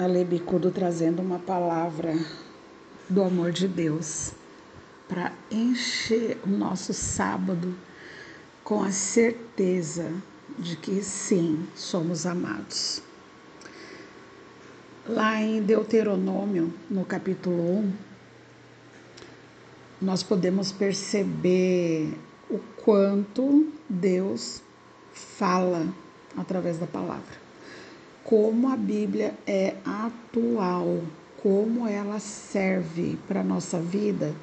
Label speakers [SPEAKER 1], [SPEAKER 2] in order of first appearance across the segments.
[SPEAKER 1] Ale Bicudo trazendo uma palavra do amor de Deus para encher o nosso sábado com a certeza de que sim, somos amados. Lá em Deuteronômio, no capítulo 1, nós podemos perceber o quanto Deus fala através da palavra. Como a Bíblia é atual, como ela serve para a nossa vida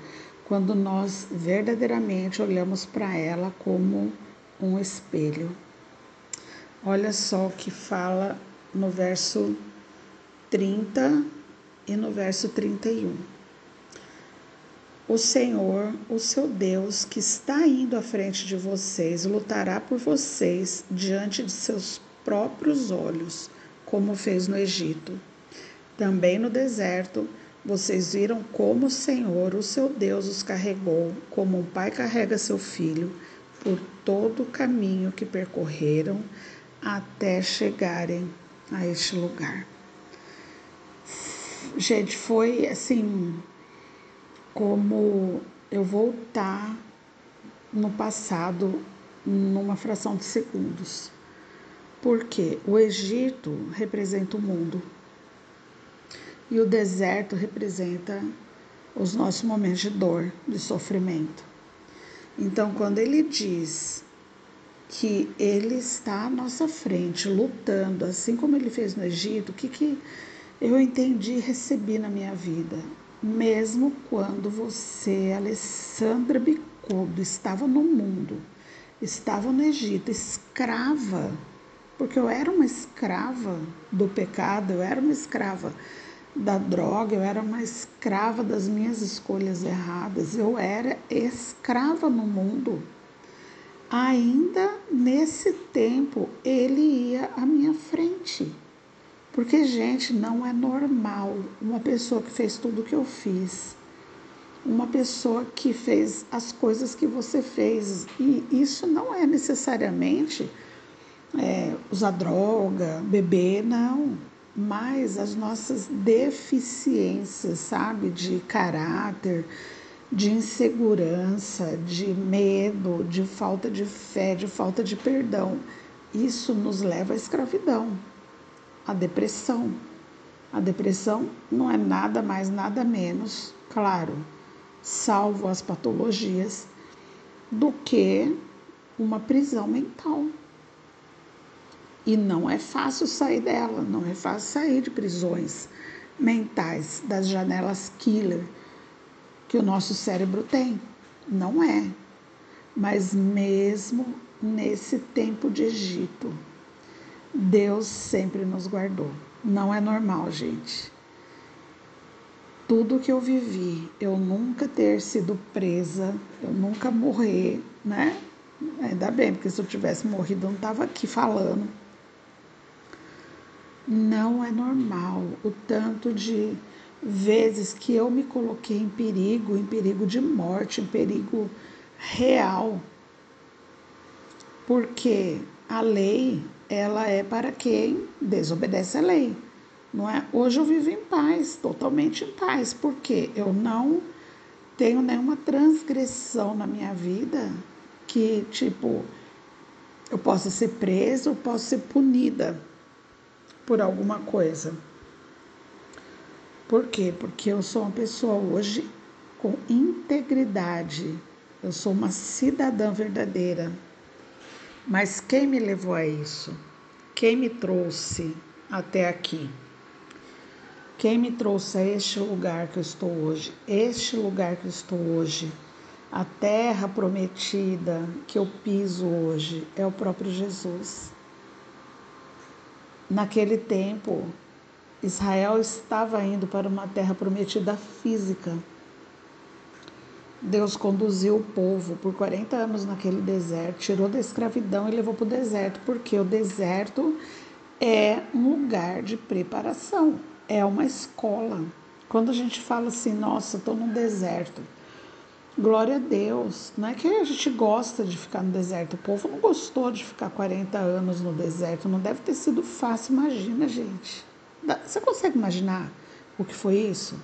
[SPEAKER 1] quando nós verdadeiramente olhamos para ela como um espelho. Olha só o que fala no verso 30 e no verso 31. O Senhor, o seu Deus, que está indo à frente de vocês, lutará por vocês diante de seus próprios olhos, como fez no Egito. Também no deserto, vocês viram como o Senhor, o seu Deus, os carregou, como um pai carrega seu filho, por todo o caminho que percorreram até chegarem a este lugar. Gente, foi assim como eu voltar no passado numa fração de segundos. Porque o Egito representa o mundo e o deserto representa os nossos momentos de dor, de sofrimento. Então, quando ele diz que ele está à nossa frente, lutando, assim como ele fez no Egito, o que, que eu entendi e recebi na minha vida? Mesmo quando você, Alessandra Bicudo, estava no mundo, estava no Egito, escrava, porque eu era uma escrava do pecado, eu era uma escrava da droga, eu era uma escrava das minhas escolhas erradas, eu era escrava no mundo. Ainda nesse tempo, ele ia à minha frente. Porque, gente, não é normal uma pessoa que fez tudo o que eu fiz, uma pessoa que fez as coisas que você fez. E isso não é necessariamente é, usar droga, beber, não. Mas as nossas deficiências, sabe, de caráter, de insegurança, de medo, de falta de fé, de falta de perdão, isso nos leva à escravidão a depressão. A depressão não é nada mais, nada menos, claro, salvo as patologias, do que uma prisão mental. E não é fácil sair dela, não é fácil sair de prisões mentais, das janelas killer que o nosso cérebro tem. Não é. Mas mesmo nesse tempo de Egito, Deus sempre nos guardou. Não é normal, gente. Tudo que eu vivi, eu nunca ter sido presa, eu nunca morrer, né? Ainda bem, porque se eu tivesse morrido, eu não estava aqui falando. Não é normal o tanto de vezes que eu me coloquei em perigo, em perigo de morte, em perigo real. Porque a lei ela é para quem desobedece a lei. Não é? Hoje eu vivo em paz, totalmente em paz, porque eu não tenho nenhuma transgressão na minha vida que, tipo, eu possa ser presa ou possa ser punida por alguma coisa. Por quê? Porque eu sou uma pessoa hoje com integridade. Eu sou uma cidadã verdadeira. Mas quem me levou a isso? Quem me trouxe até aqui? Quem me trouxe a este lugar que eu estou hoje? Este lugar que eu estou hoje, a terra prometida que eu piso hoje, é o próprio Jesus. Naquele tempo, Israel estava indo para uma terra prometida física Deus conduziu o povo por 40 anos naquele deserto, tirou da escravidão e levou para o deserto, porque o deserto é um lugar de preparação, é uma escola. Quando a gente fala assim, nossa, estou no deserto, glória a Deus, não é que a gente gosta de ficar no deserto, o povo não gostou de ficar 40 anos no deserto, não deve ter sido fácil, imagina, gente. Você consegue imaginar o que foi isso?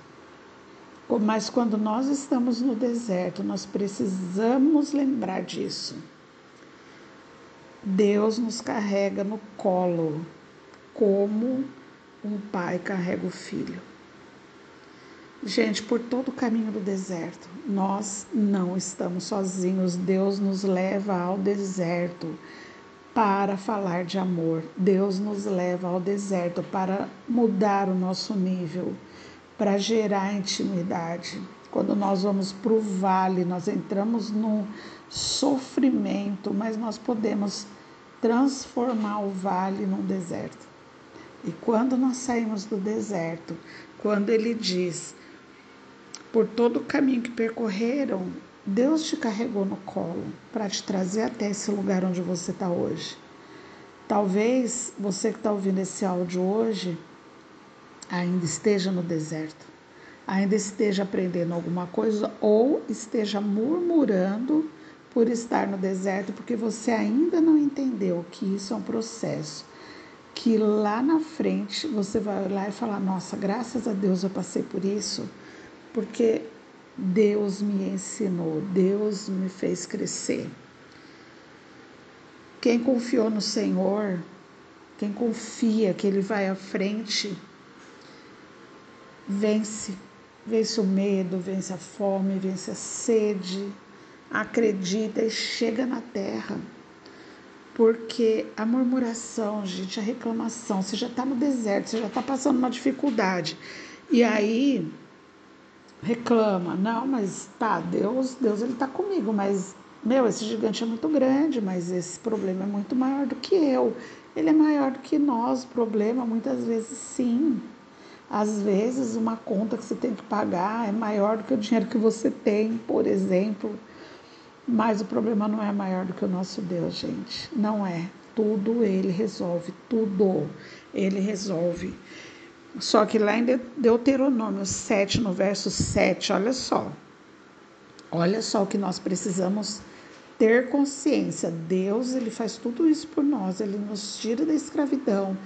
[SPEAKER 1] Mas quando nós estamos no deserto, nós precisamos lembrar disso. Deus nos carrega no colo, como um pai carrega o filho. Gente, por todo o caminho do deserto, nós não estamos sozinhos. Deus nos leva ao deserto para falar de amor. Deus nos leva ao deserto para mudar o nosso nível, para gerar intimidade. Quando nós vamos para o vale, nós entramos no sofrimento, mas nós podemos transformar o vale num deserto. E quando nós saímos do deserto, quando ele diz, por todo o caminho que percorreram, Deus te carregou no colo para te trazer até esse lugar onde você está hoje. Talvez você que está ouvindo esse áudio hoje ainda esteja no deserto, ainda esteja aprendendo alguma coisa ou esteja murmurando por estar no deserto porque você ainda não entendeu que isso é um processo que lá na frente você vai olhar e falar: Nossa, graças a Deus eu passei por isso, porque Deus me ensinou, Deus me fez crescer. Quem confiou no Senhor, quem confia que Ele vai à frente, vence. Vence o medo, vence a fome, vence a sede, acredita e chega na terra. Porque a murmuração, gente, a reclamação, você já está no deserto, você já está passando uma dificuldade. E aí reclama, não, mas tá, Deus, Deus ele está comigo, mas meu, esse gigante é muito grande, mas esse problema é muito maior do que eu. Ele é maior do que nós, o problema muitas vezes sim. Às vezes uma conta que você tem que pagar é maior do que o dinheiro que você tem, por exemplo. Mas o problema não é maior do que o nosso Deus, gente. Não é. Tudo ele resolve, tudo ele resolve. Só que lá em Deuteronômio 7, no verso 7, olha só. Olha só o que nós precisamos ter consciência. Deus, ele faz tudo isso por nós, ele nos tira da escravidão,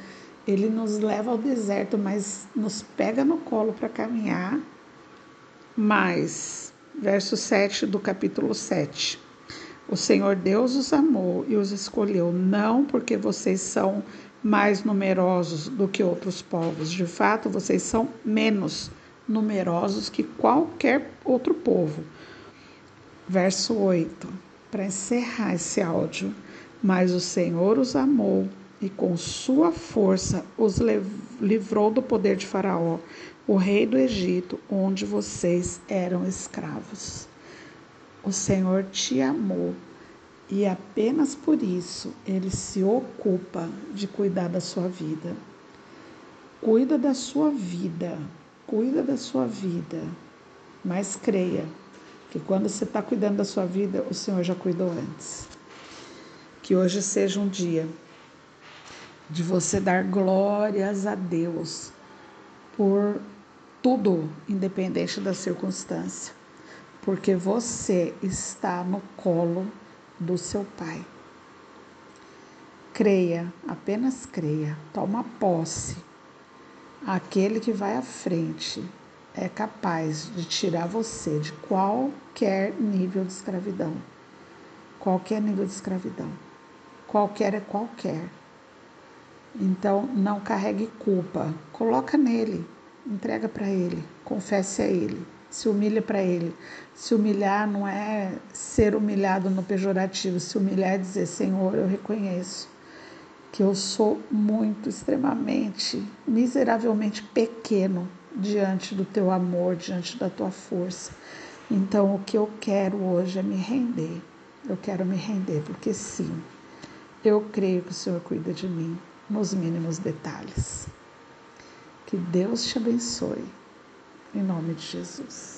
[SPEAKER 1] ele nos leva ao deserto, mas nos pega no colo para caminhar. Mas verso 7 do capítulo 7. O Senhor Deus os amou e os escolheu, não porque vocês são mais numerosos do que outros povos. De fato, vocês são menos numerosos que qualquer outro povo. Verso 8. Para encerrar esse áudio. Mas o Senhor os amou e com sua força os livrou do poder de Faraó, o rei do Egito, onde vocês eram escravos. O Senhor te amou e apenas por isso ele se ocupa de cuidar da sua vida. Cuida da sua vida, cuida da sua vida, mas creia que quando você está cuidando da sua vida, o Senhor já cuidou antes. Que hoje seja um dia de você dar glórias a Deus por tudo, independente da circunstância, porque você está no colo do seu Pai. Creia, apenas creia, toma posse. Aquele que vai à frente é capaz de tirar você de qualquer nível de escravidão. Qualquer nível de escravidão. Qualquer é qualquer. Então não carregue culpa, coloca nele entrega para Ele, confesse a Ele, se humilha para Ele. Se humilhar não é ser humilhado no pejorativo, se humilhar é dizer: Senhor, eu reconheço que eu sou muito, extremamente, miseravelmente pequeno diante do teu amor, diante da tua força. Então, o que eu quero hoje é me render. Eu quero me render, porque sim, eu creio que o Senhor cuida de mim nos mínimos detalhes. Que Deus te abençoe. Em nome de Jesus.